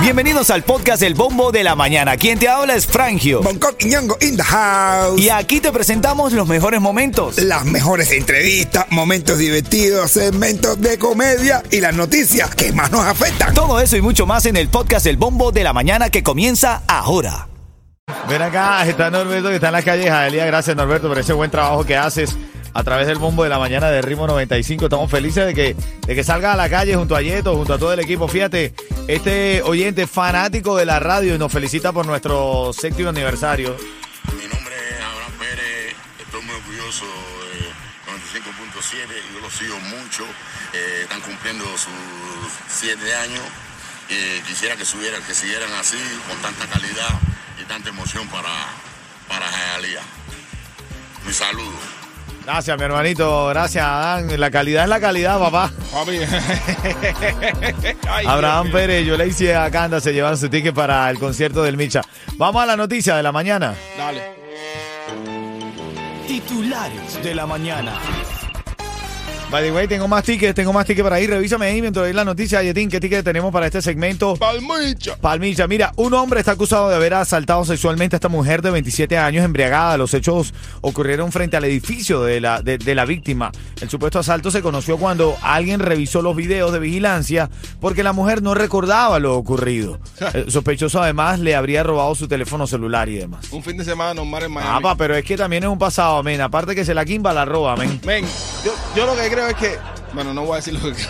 Bienvenidos al podcast El Bombo de la Mañana. Quien te habla es Frangio. Bangkok y Ñongo in the house. Y aquí te presentamos los mejores momentos. Las mejores entrevistas, momentos divertidos, segmentos de comedia y las noticias que más nos afectan. Todo eso y mucho más en el podcast El Bombo de la Mañana que comienza ahora. Ven acá, está Norberto que está en la calle Jaelía. Gracias Norberto por ese buen trabajo que haces a través del bombo de la mañana de Ritmo 95. Estamos felices de que, de que salga a la calle junto a Yeto, junto a todo el equipo. Fíjate, este oyente fanático de la radio y nos felicita por nuestro séptimo aniversario. Mi nombre es Abraham Pérez, estoy muy orgulloso de 95.7, yo lo sigo mucho, eh, están cumpliendo sus siete años, y quisiera que, subieran, que siguieran así, con tanta calidad y tanta emoción para, para Hialeah. Mi saludo. Gracias, mi hermanito. Gracias, Adán. La calidad es la calidad, papá. Papi. Ay, Abraham. Pérez, yo le hice a Canda, se llevan su ticket para el concierto del Micha. Vamos a la noticia de la mañana. Dale. Titulares de la mañana. By the way, tengo más tickets, tengo más tickets para ir. Revísame ahí mientras doy la noticia, Yetín, qué tickets tenemos para este segmento. Palmicha. Palmilla, mira, un hombre está acusado de haber asaltado sexualmente a esta mujer de 27 años embriagada. Los hechos ocurrieron frente al edificio de la, de, de la víctima. El supuesto asalto se conoció cuando alguien revisó los videos de vigilancia porque la mujer no recordaba lo ocurrido. El sospechoso además le habría robado su teléfono celular y demás. Un fin de semana normal en Ah, Miami. pa, pero es que también es un pasado, men. Aparte que se la quimba, la roba, men. Men, yo, yo lo que creo es que. Bueno, no voy a decir lo que creo.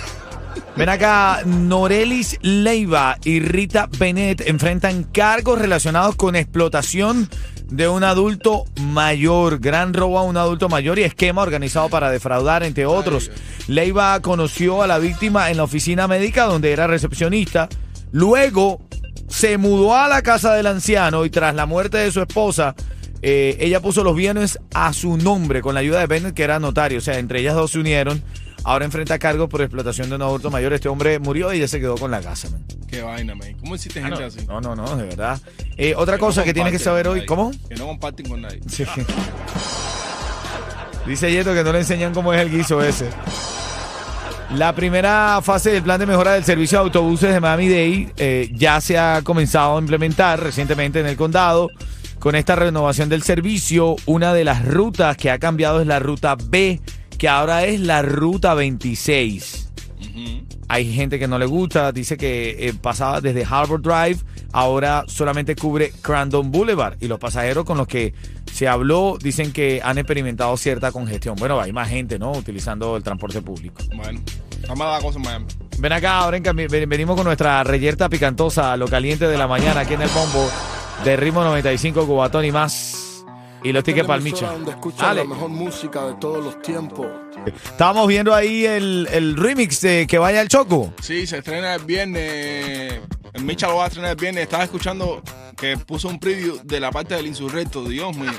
Ven acá, Norelis Leiva y Rita Bennett enfrentan cargos relacionados con explotación de un adulto mayor, gran robo a un adulto mayor y esquema organizado para defraudar, entre otros. Leiva conoció a la víctima en la oficina médica donde era recepcionista. Luego se mudó a la casa del anciano y tras la muerte de su esposa, eh, ella puso los bienes a su nombre con la ayuda de Bennett, que era notario. O sea, entre ellas dos se unieron. Ahora enfrenta cargos por explotación de un adulto mayor. Este hombre murió y ella se quedó con la casa. man. Qué vaina, man. ¿Cómo hiciste Ah, gente no, así? no, no, no, de verdad. Eh, otra Que cosa no que tienes que saber hoy. ¿Cómo? Que no comparten con nadie. Sí. Dice Yeto que no le enseñan cómo es el guiso ese. La primera fase del plan de mejora del servicio de autobuses de Miami-Dade eh, ya se ha comenzado a implementar recientemente en el condado. Con esta renovación del servicio, una de las rutas que ha cambiado es la ruta B, que ahora es la ruta 26. Ujú. Hay gente que no le gusta, dice que eh, pasaba desde Harbor Drive, ahora solamente cubre Crandon Boulevard. Y los pasajeros con los que se habló dicen que han experimentado cierta congestión. Bueno, hay más gente, ¿no? Utilizando el transporte público. Bueno, la cosa en Miami. Ven acá, ahora en venimos con nuestra reyerta picantosa, lo caliente de la mañana aquí en el bombo de Ritmo 95, Cubatón y más. Y los tickets para el Micha. donde escuchas Dale. la mejor música de todos los tiempos. Estábamos viendo ahí el, el remix de Que Vaya el Choco. Sí, se estrena el viernes. El Micha lo va a estrenar el viernes. Estaba escuchando que puso un preview de la parte del insurrecto. Dios mío,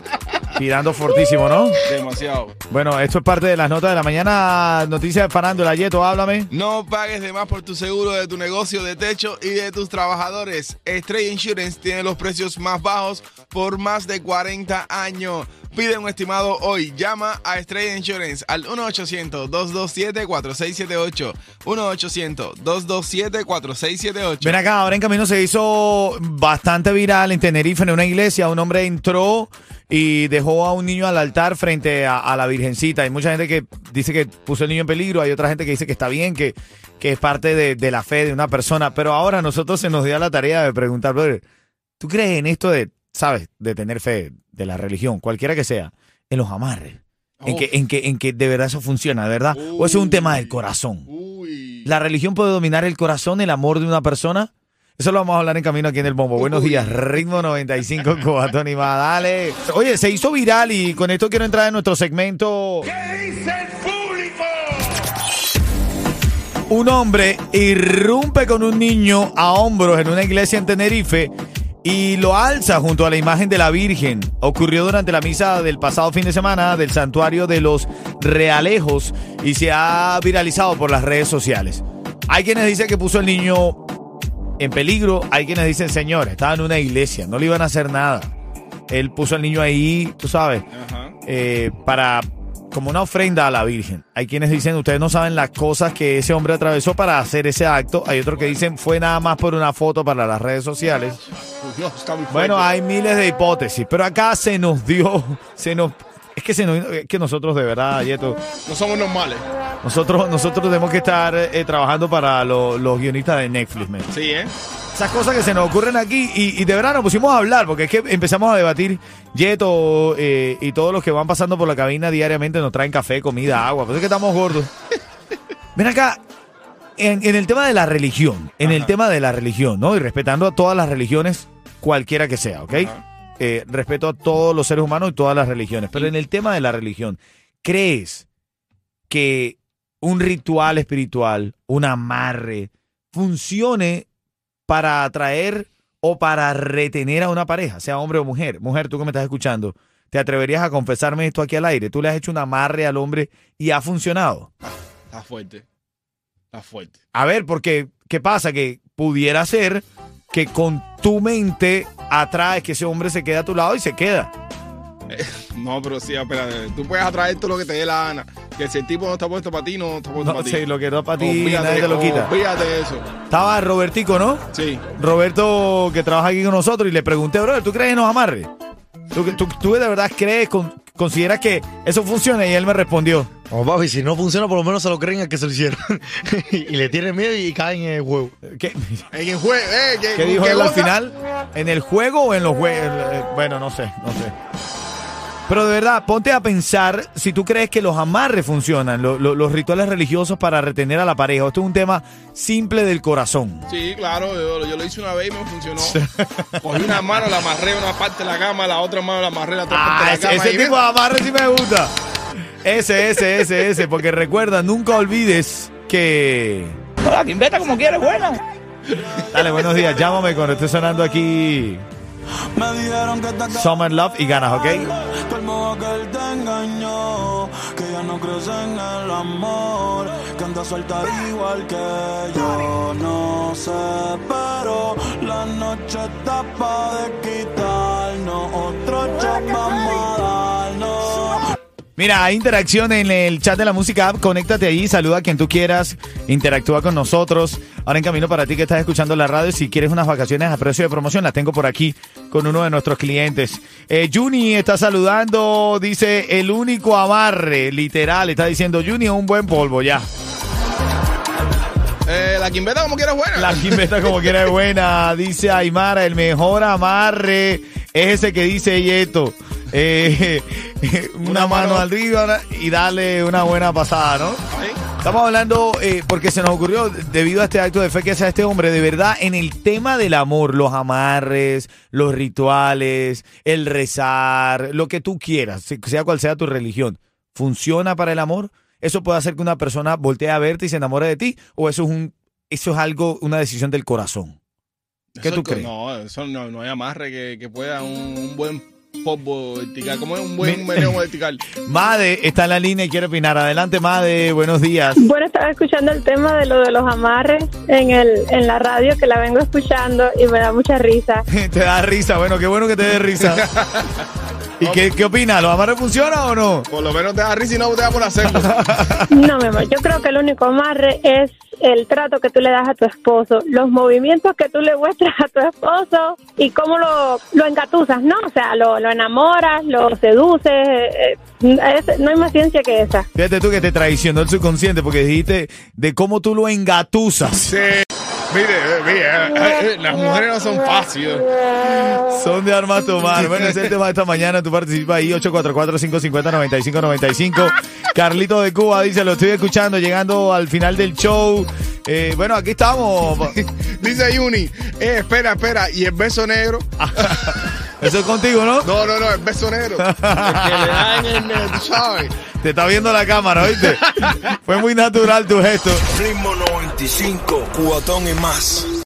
Tirando fortísimo, ¿no? demasiado. Bueno, esto es parte de las notas de la mañana. Noticias de farándula. Yeto, háblame. No pagues de más por tu seguro de tu negocio de techo y de tus trabajadores. Estrella Insurance tiene los precios más bajos por más de 40 años. Pide un estimado hoy. Llama a Estrella Insurance al 1-800-227-4678. 1-800-227-4678. Ven acá, ahora en camino se hizo bastante viral en Tenerife, en una iglesia. Un hombre entró y dejó a un niño al altar frente a, la Virgencita. Hay mucha gente que dice que puso el niño en peligro. Hay otra gente que dice que está bien, que, que es parte de, la fe de una persona. Pero ahora a nosotros se nos dio la tarea de preguntar, ¿tú crees en esto de, sabes, de tener fe, de la religión, cualquiera que sea, en los amarres? En, que, en, que, en que de verdad eso funciona, ¿de verdad? ¿O eso es un tema del corazón? Uy. ¿La religión puede dominar el corazón, el amor de una persona? Eso lo vamos a hablar en camino aquí en el Bombo. Buenos días, Ritmo 95, Cobatón y más. Dale. Oye, se hizo viral y con esto quiero entrar en nuestro segmento. Un hombre irrumpe con un niño a hombros en una iglesia en Tenerife y lo alza junto a la imagen de la Virgen. Ocurrió durante la misa del pasado fin de semana del santuario de los Realejos y se ha viralizado por las redes sociales. Hay quienes dicen que puso el niño en peligro, hay quienes dicen, señor, estaba en una iglesia, no le iban a hacer nada. Él puso al niño ahí, tú sabes, eh, para como una ofrenda a la Virgen. Hay quienes dicen, ustedes no saben las cosas que ese hombre atravesó para hacer ese acto. Hay otros que dicen, fue nada más por una foto para las redes sociales. Bueno, hay miles de hipótesis, pero acá se nos dio, se nos... Es que, se nos, es que nosotros de verdad, Yeto, no somos normales. Nosotros, nosotros tenemos que estar eh, trabajando para lo- los guionistas de Netflix, man. Sí, ¿eh? Esas cosas que se nos ocurren aquí y, y de verdad nos pusimos a hablar porque es que empezamos a debatir. Yeto eh, y todos los que van pasando por la cabina diariamente nos traen café, comida, agua. Pues es que estamos gordos. Ven acá, en, en el tema de la religión, en el tema de la religión, ¿no? Y respetando a todas las religiones, cualquiera que sea, ¿ok? Eh, respeto a todos los seres humanos y todas las religiones. Pero en el tema de la religión, ¿crees que un ritual espiritual, un amarre, funcione para atraer o para retener a una pareja, sea hombre o mujer. Mujer, tú que me estás escuchando, ¿te atreverías a confesarme esto aquí al aire? Tú le has hecho un amarre al hombre y ha funcionado. Está fuerte. Está fuerte. A ver, porque ¿qué pasa? Que pudiera ser que con tu mente atraes que ese hombre se quede a tu lado y se queda. No, pero sí, espérate. Tú puedes atraer todo lo que te dé la gana. Que si el tipo no está puesto para ti, no está puesto No para ti. sé, lo que no para ti, nadie te lo quita. De eso. Estaba Robertico, ¿no? Sí. Roberto que trabaja aquí con nosotros y le pregunté, brother, ¿tú crees en los amarres? ¿Tú, tú, tú de verdad crees, con- consideras que eso funciona? Y él me respondió, Oh, papi, si no funciona, por lo menos se lo creen al que se lo hicieron. y le tienen miedo y caen en el juego. ¿qué, En el juego, eh, que, qué dijo él al final? ¿En el juego o en los juegos? Bueno, no sé, no sé. Pero de verdad, ponte a pensar si tú crees que los amarres funcionan, lo- lo- los rituales religiosos para retener a la pareja. Esto es un tema simple del corazón. Sí, claro, yo, yo lo hice una vez y me funcionó. Cogí una mano, la amarré a una parte de la cama, la otra mano la amarré a la otra Ah, parte de ese, la cama. ese y tipo de amarre sí me gusta. Ese, ese, ese, ese. Porque recuerda, nunca olvides que. Hola, Quimbeta, como quieres, buena. Dale, buenos días. Llámame cuando esté sonando aquí Me dijeron que te Summer Love y ganas, ¿ok? que el modo que él te engañó, que ya no crees en el amor, que anda suelta igual que yo, no sé, pero la noche está pa' de quitarnos, otro shot vamos a darnos. Mira, hay interacción en el chat de la música app. Conéctate ahí, saluda a quien tú quieras, interactúa con nosotros. Ahora en camino para ti que estás escuchando la radio, si quieres unas vacaciones a precio de promoción, las tengo por aquí con uno de nuestros clientes. Eh, Juni está saludando, dice el único amarre, literal, está diciendo Juni, un buen polvo, ya. Eh, la quimbeta como quieres buena. La quimbeta como quiera es buena, dice Aymara, el mejor amarre es ese que dice Yeto. Eh, una, Una mano, mano. arriba y darle una buena pasada, ¿no? Sí. Estamos hablando eh, porque se nos ocurrió, debido a este acto de fe que hace este hombre, de verdad, en el tema del amor, los amarres, los rituales, el rezar, lo que tú quieras, se- sea cual sea tu religión, ¿funciona para el amor? ¿Eso puede hacer que una persona voltee a verte y se enamore de ti? ¿O eso es un eso es algo, una decisión del corazón? ¿Qué Eso tú crees? No, eso no, no hay amarre que, que pueda un, un buen polvo vertical. como es un buen meneo vertical? Made está en la línea y quiere opinar. Adelante, Made, buenos días. Bueno, estaba escuchando el tema de lo de los amarres en el en la radio que la vengo escuchando y me da mucha risa. te da risa, bueno, qué bueno que te dé risa. ¿Y qué, qué opinas? ¿Los amarres funcionan o no? Por lo menos te da risa y no te da por hacerlo. No, mi amor, yo creo que el único amarre es el trato que tú le das a tu esposo, los movimientos que tú le muestras a tu esposo y cómo lo, lo engatusas, ¿no? O sea, lo, lo enamoras, lo seduces, eh, eh, es- no hay más ciencia que esa. Fíjate tú que te traicionó el subconsciente porque dijiste de cómo tú lo engatusas. Sí. Mire, eh, mire, eh, eh, las mujeres no son fáciles. Son de armas tomar. Bueno, ese es el tema de esta mañana. Tú participas ahí, 844-550-9595. Carlito de Cuba dice, lo estoy escuchando, llegando al final del show. Eh, bueno, aquí estamos. Dice Yuni, eh, espera, espera, ¿y el beso negro? Eso es contigo, ¿no? No, no, no, el beso negro. El que le da en el, tú sabes. Te está viendo la cámara, ¿oíste? Fue muy natural tu gesto. Ritmo 95, cubatón y más.